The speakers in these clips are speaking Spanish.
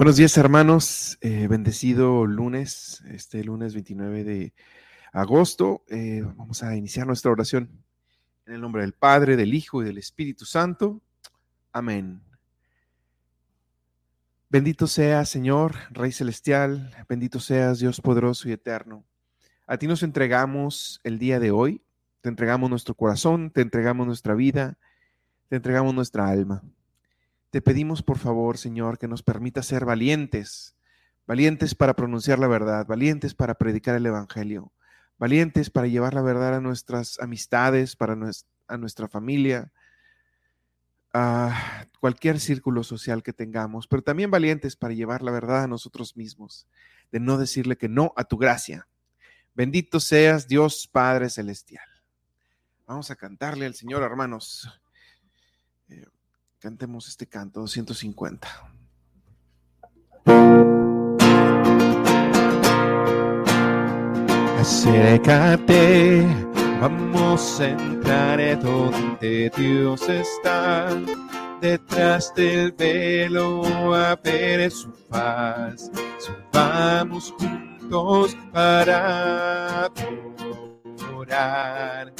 Buenos días, hermanos. Eh, bendecido lunes, este lunes 29 de agosto. Eh, vamos a iniciar nuestra oración en el nombre del Padre, del Hijo y del Espíritu Santo. Amén. Bendito sea, Señor, Rey Celestial, bendito seas, Dios poderoso y eterno. A ti nos entregamos el día de hoy, te entregamos nuestro corazón, te entregamos nuestra vida, te entregamos nuestra alma. Te pedimos, por favor, Señor, que nos permita ser valientes, valientes para pronunciar la verdad, valientes para predicar el Evangelio, valientes para llevar la verdad a nuestras amistades, para a nuestra familia, a cualquier círculo social que tengamos, pero también valientes para llevar la verdad a nosotros mismos, de no decirle que no a tu gracia. Bendito seas Dios Padre Celestial. Vamos a cantarle al Señor, hermanos. Cantemos este canto 250. Acércate, vamos a entrar donde Dios está, detrás del velo a ver su paz. Subamos juntos para adorar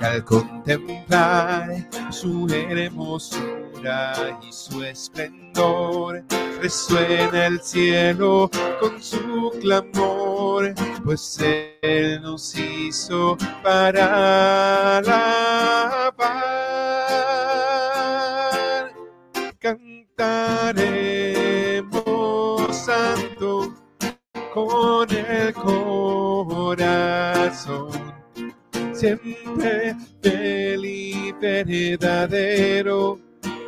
al contemplar su hermosura y su esplendor, resuena el cielo con su clamor, pues Él nos hizo para alabar. Fiel y verdadero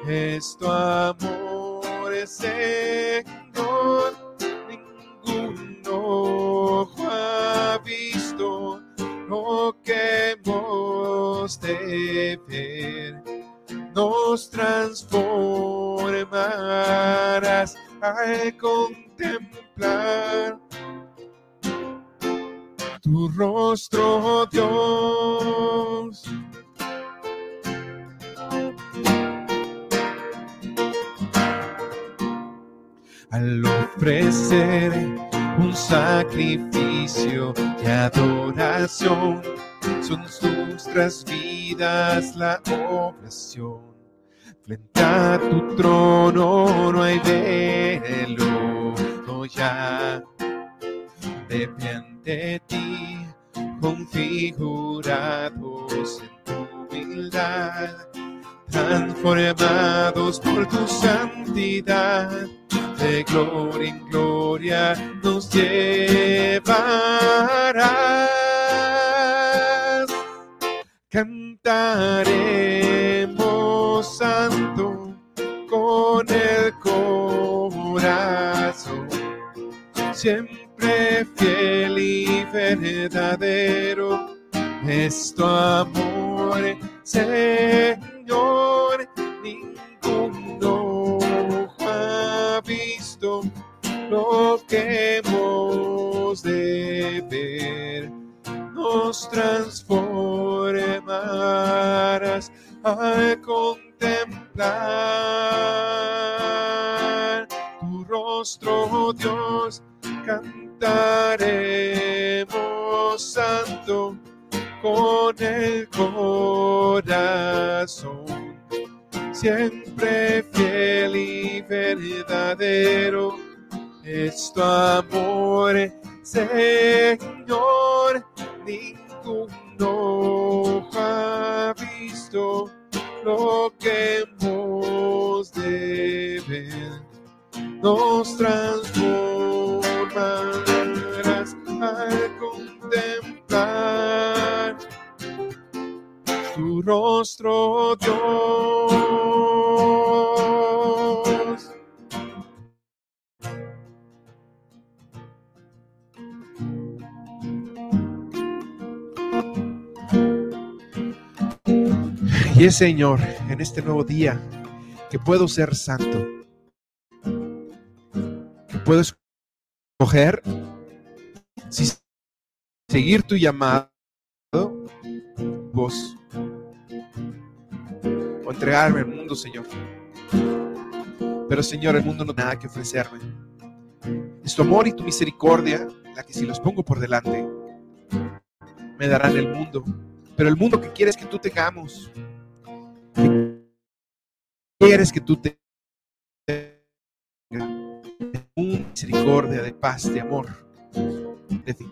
es tu amor, Señor. Ningún ojo ha visto lo que hemos de ver. Nos transformarás al contemplar tu rostro, Dios. Al ofrecer un sacrificio de adoración, son nuestras vidas la oración. Frente a tu trono no hay velo, no ya de ti, configurados en tu humildad, transformados por tu santidad, de gloria en gloria nos llevarás. Cantaremos santo con el corazón, siempre fiel y verdadero es tu amor, Señor. Ninguno ha visto lo que hemos de ver. Nos transformarás al contemplar tu rostro, Dios corazón, siempre fiel y verdadero es tu amor, Señor, ninguno ha visto lo que hemos de ver, nos transforma al contemplar Dios. Y es Señor, en este nuevo día, que puedo ser santo, que puedo escoger si seguir tu llamado, vos, entregarme al mundo, Señor. Pero Señor, el mundo no tiene nada que ofrecerme. Es tu amor y tu misericordia la que si los pongo por delante, me darán el mundo. Pero el mundo que quieres que tú tengamos, quieres que tú tengas misericordia, de paz, de amor, de ti.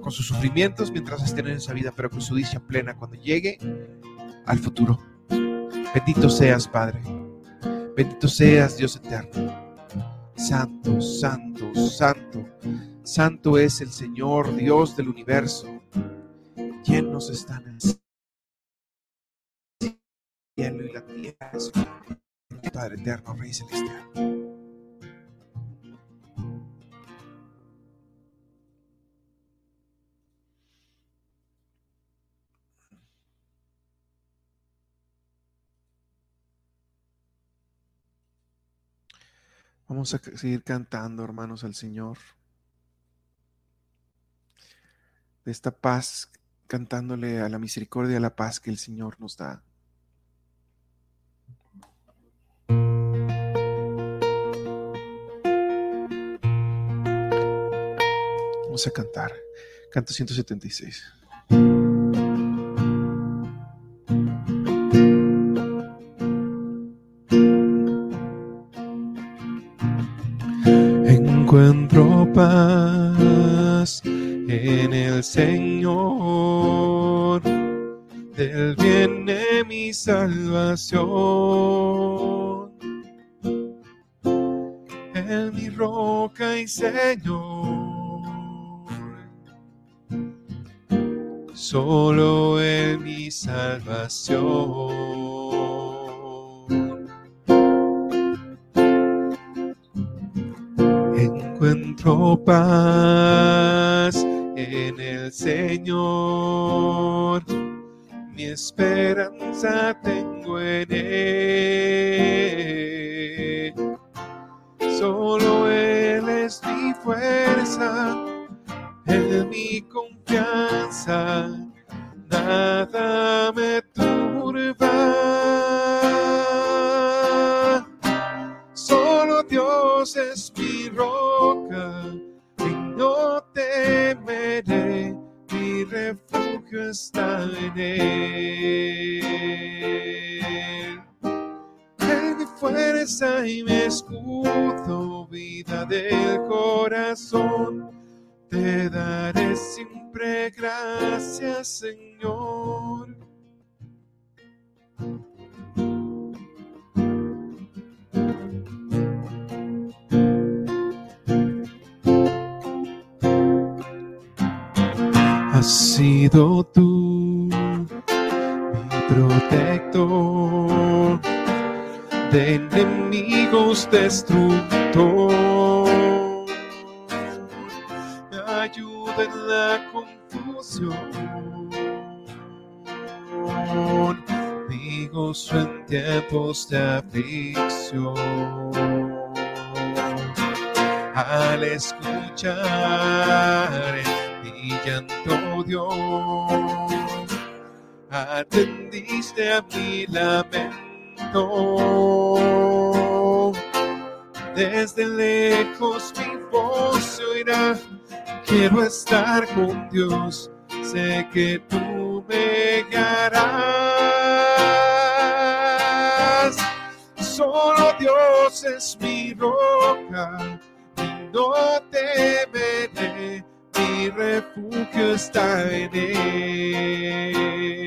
Con sus sufrimientos mientras estén en esa vida, pero con su dicha plena cuando llegue al futuro. Bendito seas, Padre. Bendito seas, Dios eterno. Santo, santo, santo. Santo es el Señor, Dios del universo. ¿Quién nos está en el cielo y la tierra? Padre eterno, Rey celestial. Vamos a seguir cantando, hermanos, al Señor. De esta paz, cantándole a la misericordia, a la paz que el Señor nos da. Vamos a cantar. Canto 176. Señor, del viene mi salvación. En mi roca y Señor solo en mi salvación. Encuentro paz en el Señor, mi esperanza tengo en Él. Solo Él es mi fuerza, Él mi confianza, protector de enemigos destructor ayuda en la confusión. Mi gozo en tiempos de aflicción. Al escuchar mi llanto, Dios, atendiste a mi lamento. Desde lejos mi voz se oirá quiero estar con Dios, sé que tú me guiarás. Solo Dios es mi roca y no temeré, mi refugio está en Él.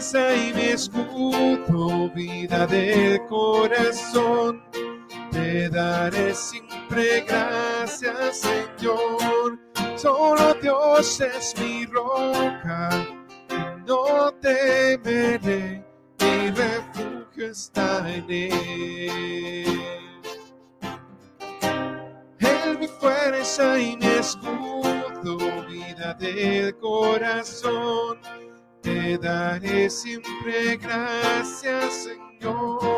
Fuerza y mi escudo, vida del corazón te daré siempre gracias, Señor. Solo Dios es mi roca y no temeré. Mi refugio está en Él. Él mi fuerza y mi escudo, vida del corazón daré siempre gracias, Señor.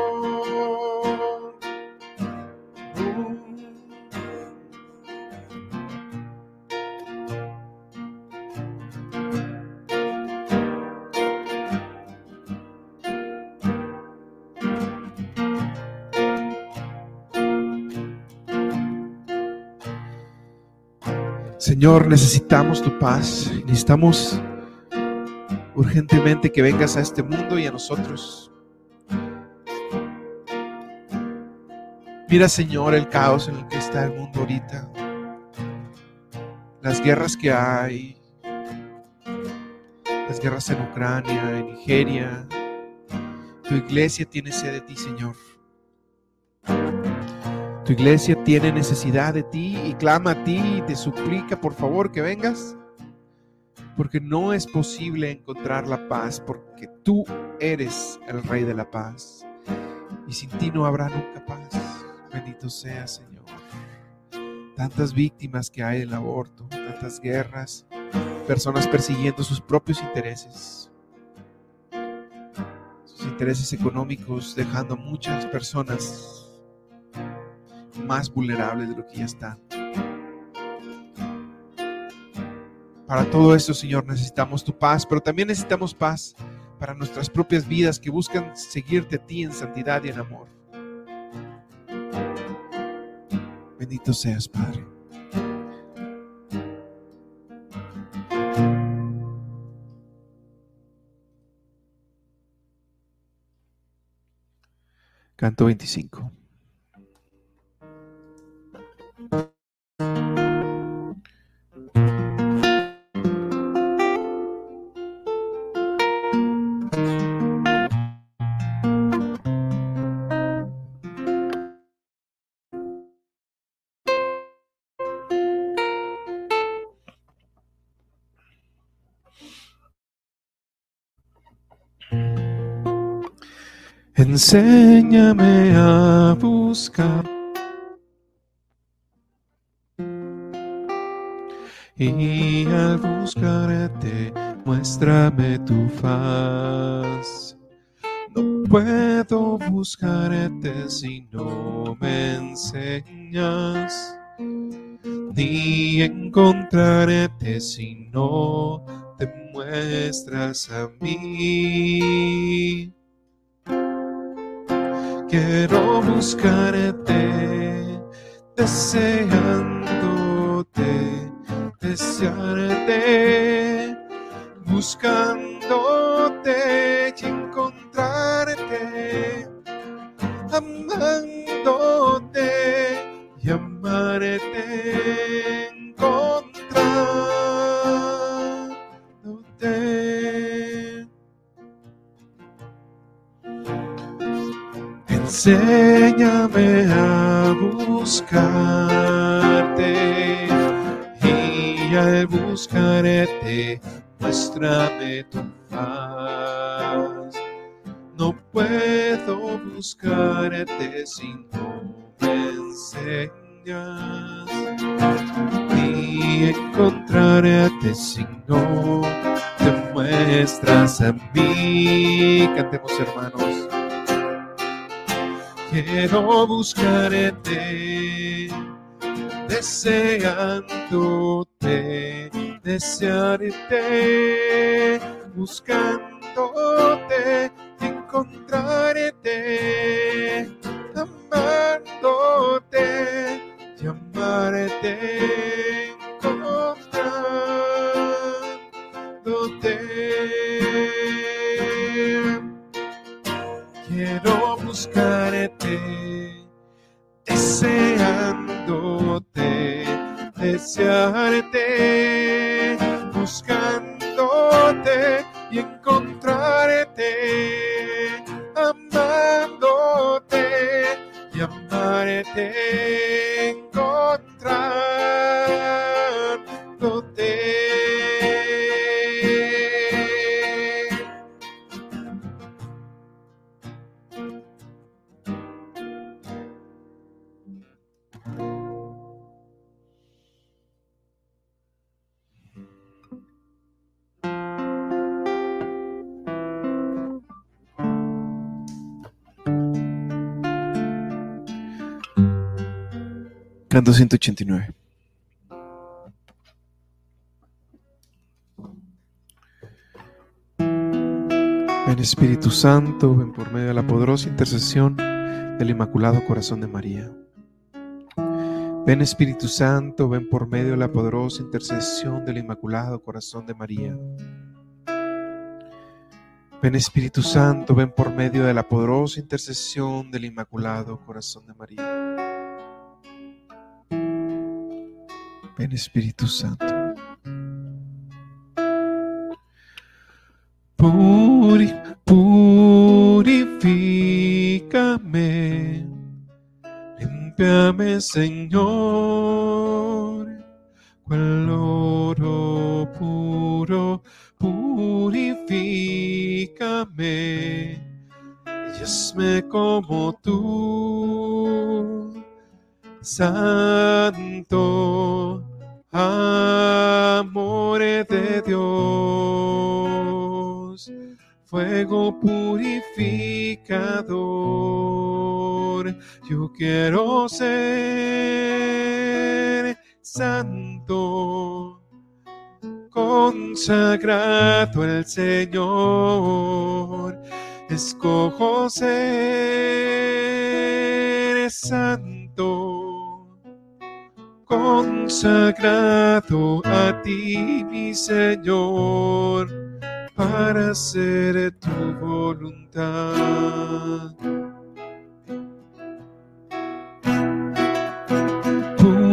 Señor, necesitamos tu paz, necesitamos urgentemente que vengas a este mundo y a nosotros. Mira, Señor, el caos en el que está el mundo ahorita. Las guerras que hay. Las guerras en Ucrania, en Nigeria. Tu iglesia tiene sed de ti, Señor. Tu iglesia tiene necesidad de ti y clama a ti y te suplica, por favor, que vengas. Porque no es posible encontrar la paz, porque tú eres el Rey de la paz. Y sin ti no habrá nunca paz. Bendito sea, Señor. Tantas víctimas que hay del aborto, tantas guerras, personas persiguiendo sus propios intereses, sus intereses económicos, dejando a muchas personas más vulnerables de lo que ya están. Para todo esto, Señor, necesitamos tu paz, pero también necesitamos paz para nuestras propias vidas que buscan seguirte a ti en santidad y en amor. Bendito seas, Padre. Canto 25. Enséñame a buscar. Y al buscarte, muéstrame tu faz. No puedo buscarte si no me enseñas, ni encontrarte si no te muestras a mí. Quiero buscarte, deseándote, desearte, buscándote y encontrarte, amándote y amarte, Enséñame a buscarte y al buscarte, muéstrame tu paz. No puedo buscarte si no me enseñas, ni encontrarte si no te muestras a mí. Cantemos, hermanos. Quiero buscarte, deseándote, desearte, buscándote, encontrarte, Canto 189. Ven Espíritu Santo, ven por medio de la poderosa intercesión del Inmaculado Corazón de María. Ven Espíritu Santo, ven por medio de la poderosa intercesión del Inmaculado Corazón de María. Ven Espíritu Santo, ven por medio de la poderosa intercesión del Inmaculado Corazón de María. Ven Espíritu Santo. Puri, purifícame Límpiame, Señor, cual oro puro, purifícame, hazme como tú, Santo, amor de Dios, fuego purificador yo quiero ser santo, consagrado al Señor. Escojo ser santo, consagrado a ti, mi Señor, para hacer tu voluntad.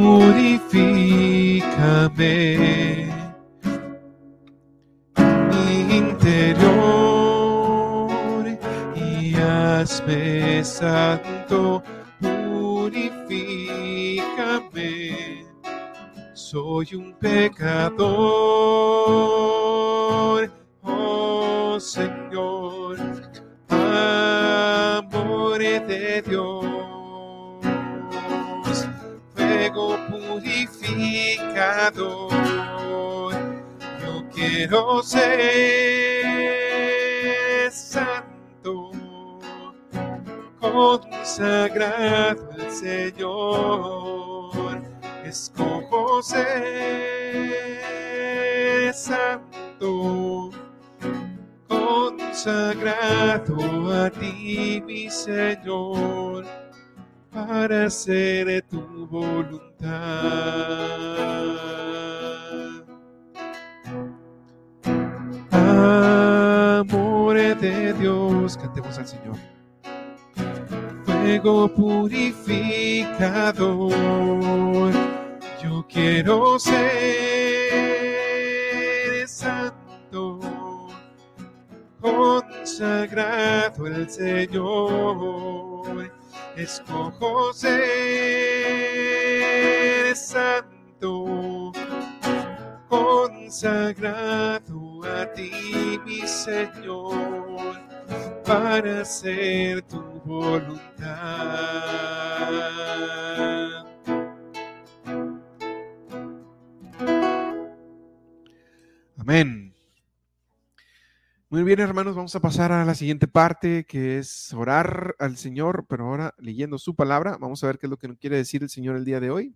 purifícame mi interior y hazme santo, Soy un pecador, oh Señor, amor de Dios purificador. Yo quiero ser santo, consagrado al Señor. Escojo ser santo, consagrado a ti, mi Señor para hacer tu voluntad. Amor de Dios, cantemos al Señor. Fuego purificador, yo quiero ser santo, consagrado al Señor escojo ser santo, consagrado a ti, mi Señor, para hacer tu voluntad. Amén. Muy bien, hermanos, vamos a pasar a la siguiente parte, que es orar al Señor, pero ahora leyendo su palabra, vamos a ver qué es lo que nos quiere decir el Señor el día de hoy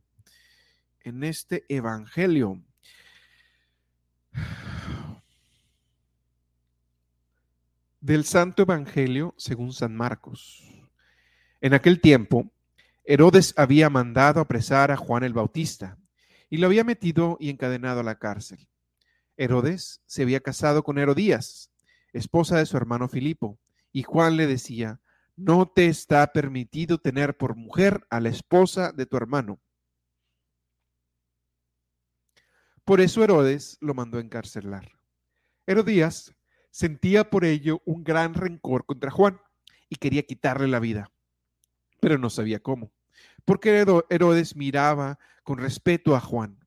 en este Evangelio. Del Santo Evangelio según San Marcos. En aquel tiempo, Herodes había mandado apresar a Juan el Bautista y lo había metido y encadenado a la cárcel. Herodes se había casado con Herodías esposa de su hermano Filipo, y Juan le decía, no te está permitido tener por mujer a la esposa de tu hermano. Por eso Herodes lo mandó encarcelar. Herodías sentía por ello un gran rencor contra Juan y quería quitarle la vida, pero no sabía cómo, porque Herodes miraba con respeto a Juan,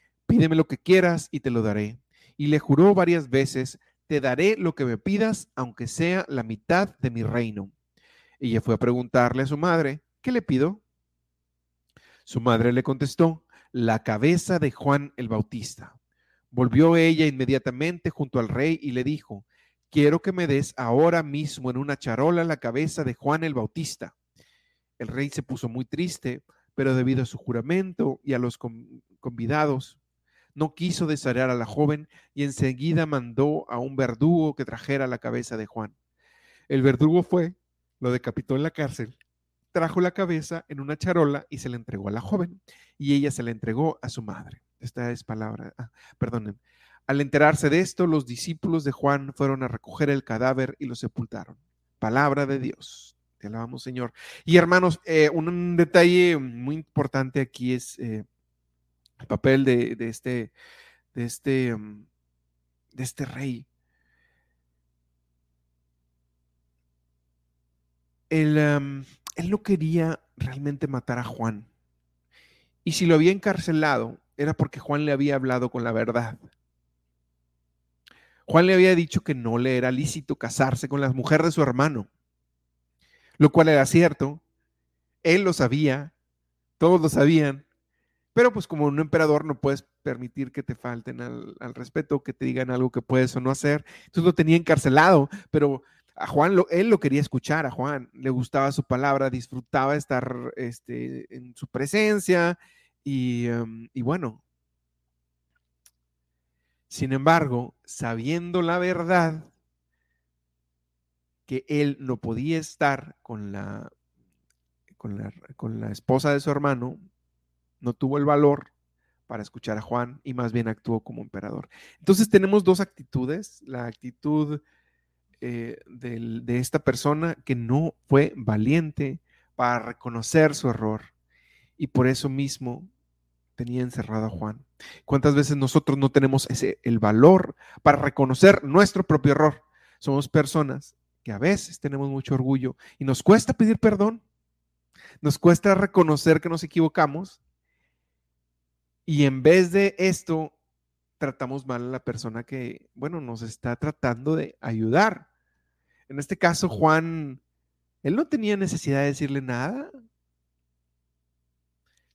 pídeme lo que quieras y te lo daré. Y le juró varias veces, te daré lo que me pidas, aunque sea la mitad de mi reino. Ella fue a preguntarle a su madre, ¿qué le pido? Su madre le contestó, la cabeza de Juan el Bautista. Volvió ella inmediatamente junto al rey y le dijo, quiero que me des ahora mismo en una charola la cabeza de Juan el Bautista. El rey se puso muy triste, pero debido a su juramento y a los convidados, no quiso desarear a la joven y enseguida mandó a un verdugo que trajera la cabeza de Juan. El verdugo fue, lo decapitó en la cárcel, trajo la cabeza en una charola y se la entregó a la joven, y ella se la entregó a su madre. Esta es palabra, ah, perdonen. Al enterarse de esto, los discípulos de Juan fueron a recoger el cadáver y lo sepultaron. Palabra de Dios. Te alabamos, Señor. Y hermanos, eh, un, detalle muy importante aquí es eh, el papel de, este, de este, mm, de este rey. Él, él no quería realmente matar a Juan. Y si lo había encarcelado, era porque Juan le había hablado con la verdad. Juan le había dicho que no le era lícito casarse con la mujer de su hermano, lo cual era cierto. Él lo sabía, todos lo sabían, pero pues como un emperador no puedes permitir que te falten al, respeto, que te digan algo que puedes o no hacer. Entonces lo tenía encarcelado, pero a Juan, lo, él lo quería escuchar, a Juan le gustaba su palabra, disfrutaba estar este, en su presencia y, em, y bueno. Sin embargo, sabiendo la verdad, que él no podía estar con la, con la, con la esposa de su hermano, no tuvo el valor para escuchar a Juan y más bien actuó como emperador. Entonces tenemos dos actitudes, la actitud eh, de esta persona que no fue valiente para reconocer su error y por eso mismo tenía encerrado a Juan. ¿Cuántas veces nosotros no tenemos ese, el valor para reconocer nuestro propio error? Somos personas que a veces tenemos mucho orgullo y nos cuesta pedir perdón, nos cuesta reconocer que nos equivocamos y en vez de esto tratamos mal a la persona que, bueno, nos está tratando de ayudar. En este caso, Juan, él no tenía necesidad de decirle nada.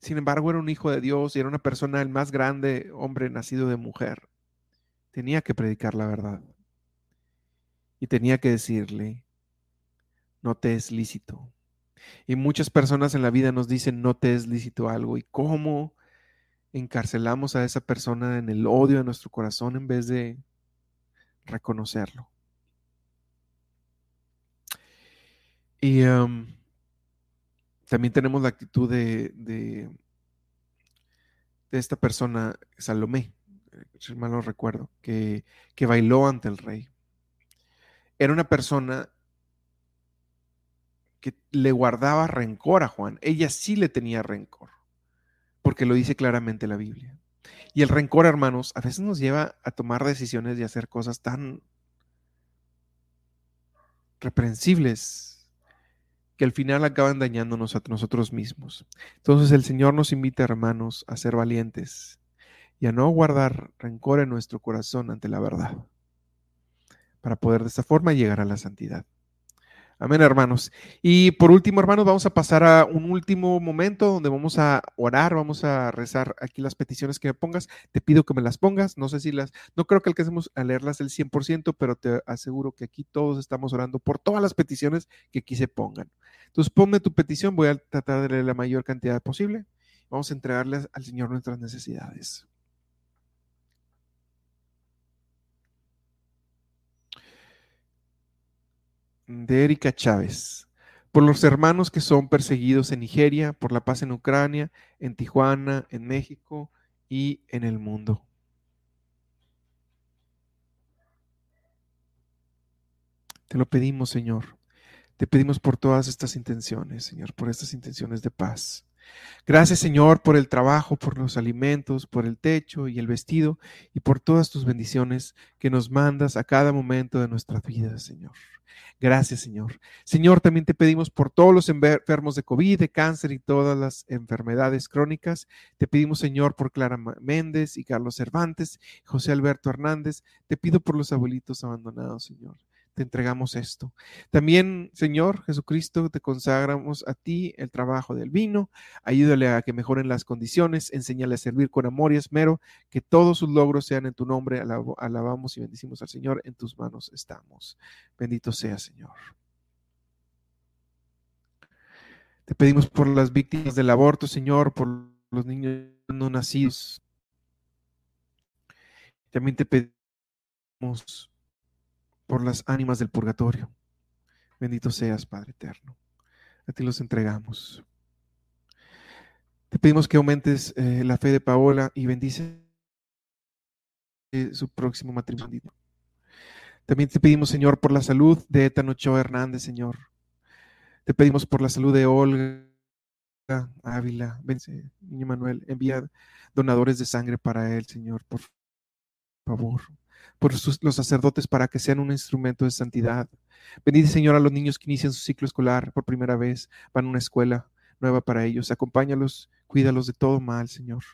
Sin embargo, era un hijo de Dios y era una persona, el más grande hombre nacido de mujer. Tenía que predicar la verdad. Y tenía que decirle, no te es lícito. Y muchas personas en la vida nos dicen, no te es lícito algo. ¿Y cómo encarcelamos a esa persona en el odio de nuestro corazón en vez de reconocerlo? Y también tenemos la actitud de, de, esta persona, Salomé, si mal no recuerdo, que, que bailó ante el rey. Era una persona que le guardaba rencor a Juan. Ella sí le tenía rencor, porque lo dice claramente la Biblia. Y el rencor, hermanos, a veces nos lleva a tomar decisiones y hacer cosas tan reprensibles que al final acaban dañándonos a nosotros mismos. Entonces el Señor nos invita, hermanos, a ser valientes y a no guardar rencor en nuestro corazón ante la verdad, para poder de esta forma llegar a la santidad. Amén, hermanos. Y por último, hermanos, vamos a pasar a un último momento donde vamos a orar, vamos a rezar aquí las peticiones que me pongas. Te pido que me las pongas. No sé si las, no creo que alcancemos a leerlas el 100%, pero te aseguro que aquí todos estamos orando por todas las peticiones que aquí se pongan. Entonces, ponme tu petición. Voy a tratar de leer la mayor cantidad posible. Vamos a entregarles al Señor nuestras necesidades. De Erika Chávez. Por los hermanos que son perseguidos en Nigeria, por la paz en Ucrania, en Tijuana, en México y en el mundo. Te lo pedimos, Señor. Te pedimos por todas estas intenciones, Señor, por estas intenciones de paz. Gracias, Señor, por el trabajo, por los alimentos, por el techo y el vestido y por todas tus bendiciones que nos mandas a cada momento de nuestra vida, Señor. Gracias, Señor. Señor, también te pedimos por todos los enfermos de COVID, de cáncer y todas las enfermedades crónicas. Te pedimos, Señor, por Clara Méndez y Carlos Cervantes, José Alberto Hernández. Te pido por los abuelitos abandonados, Señor. Te entregamos esto. También, Señor Jesucristo, te consagramos a ti el trabajo del vino. Ayúdale a que mejoren las condiciones, enséñale a servir con amor y esmero, que todos sus logros sean en tu nombre. Alabamos y bendicimos al Señor. En tus manos estamos. Bendito sea, Señor. Te pedimos por las víctimas del aborto, Señor, por los niños no nacidos. También te pedimos por las ánimas del purgatorio. Bendito seas, Padre eterno. A ti los entregamos. Te pedimos que aumentes eh, la fe de Paola y bendice eh, su próximo matrimonio. También te pedimos, Señor, por la salud de Ethan Ochoa Hernández, Señor. Te pedimos por la salud de Olga Ávila. Vence, niño Manuel, envía donadores de sangre para él, Señor, por favor por los sacerdotes para que sean un instrumento de santidad. Bendice, Señor, a los niños que inician su ciclo escolar por primera vez, van a una escuela nueva para ellos. Acompáñalos, cuídalos de todo mal, Señor.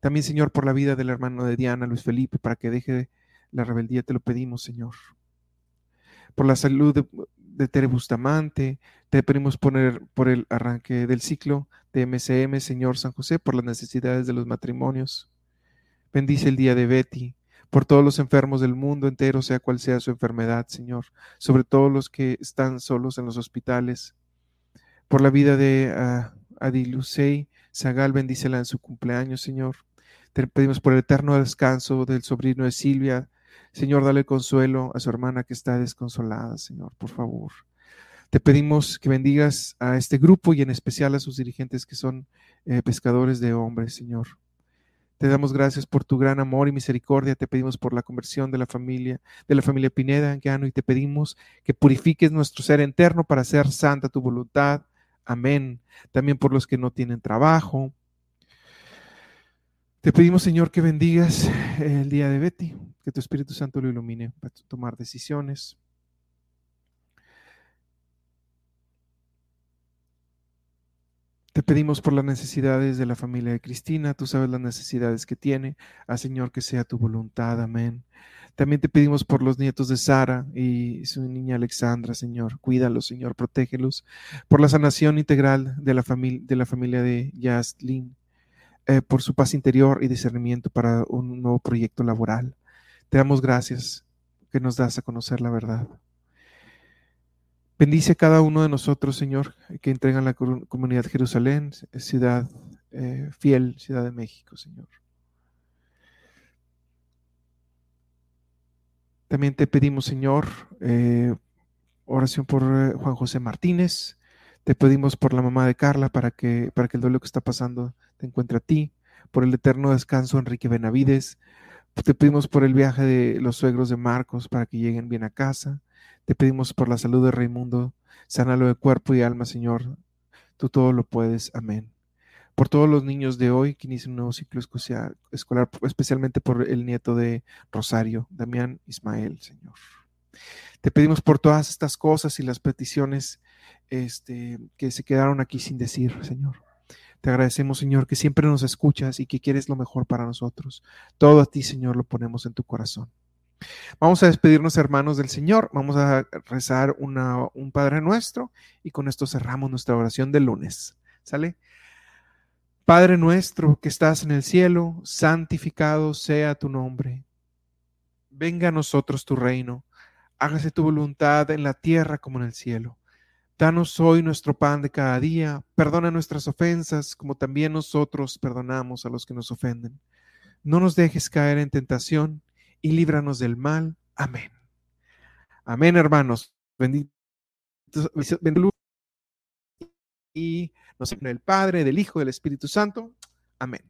También, Señor, por la vida del hermano de Diana, Luis Felipe, para que deje la rebeldía, te lo pedimos, Señor. Por la salud de, Tere Bustamante, te pedimos poner por el arranque del ciclo de MCM, Señor San José, por las necesidades de los matrimonios. Bendice el día de Betty, por todos los enfermos del mundo entero, sea cual sea su enfermedad, Señor, sobre todos los que están solos en los hospitales, por la vida de uh, Adilusei Zagal, bendícela en su cumpleaños, Señor. Te pedimos por el eterno descanso del sobrino de Silvia. Señor, dale consuelo a su hermana que está desconsolada, Señor, por favor. Te pedimos que bendigas a este grupo y en especial a sus dirigentes que son eh, pescadores de hombres, Señor. Te damos gracias por tu gran amor y misericordia. Te pedimos por la conversión de la familia, de la familia Pineda, Anguiano, y te pedimos que purifiques nuestro ser interno para hacer santa tu voluntad. Amén. También por los que no tienen trabajo. Te pedimos, Señor, que bendigas el día de Betty, que tu Espíritu Santo lo ilumine para tomar decisiones. Te pedimos por las necesidades de la familia de Cristina, tú sabes las necesidades que tiene, a ah, Señor que sea tu voluntad, amén. También te pedimos por los nietos de Sara y su niña Alexandra, Señor, cuídalos, Señor, protégelos, por la sanación integral de la, familia de la familia de Yaslin, eh, por su paz interior y discernimiento para un nuevo proyecto laboral. Te damos gracias que nos das a conocer la verdad. Bendice cada uno de nosotros, Señor, que entregan la comunidad Jerusalén, ciudad eh, fiel, Ciudad de México, Señor. También te pedimos, Señor, eh, oración por eh, Juan José Martínez. Te pedimos por la mamá de Carla para que, para que el duelo que está pasando te encuentre a ti. Por el eterno descanso, Enrique Benavides. Te pedimos por el viaje de los suegros de Marcos para que lleguen bien a casa. Te pedimos por la salud de Raimundo, sánalo de cuerpo y alma, Señor. Tú todo lo puedes. Amén. Por todos los niños de hoy que inician un nuevo ciclo escolar, especialmente por el nieto de Rosario, Damián Ismael, Señor. Te pedimos por todas estas cosas y las peticiones este, que se quedaron aquí sin decir, Señor. Te agradecemos, Señor, que siempre nos escuchas y que quieres lo mejor para nosotros. Todo a ti, Señor, lo ponemos en tu corazón. Vamos a despedirnos, hermanos del Señor. Vamos a rezar un Padre Nuestro y con esto cerramos nuestra oración del lunes. ¿Sale? Padre nuestro que estás en el cielo, santificado sea tu nombre. Venga a nosotros tu reino. Hágase tu voluntad en la tierra como en el cielo. Danos hoy nuestro pan de cada día. Perdona nuestras ofensas como también nosotros perdonamos a los que nos ofenden. No nos dejes caer en tentación y líbranos del mal. Amén. Amén, hermanos. Benditos, y nos el Padre, del Hijo, del Espíritu Santo. Amén.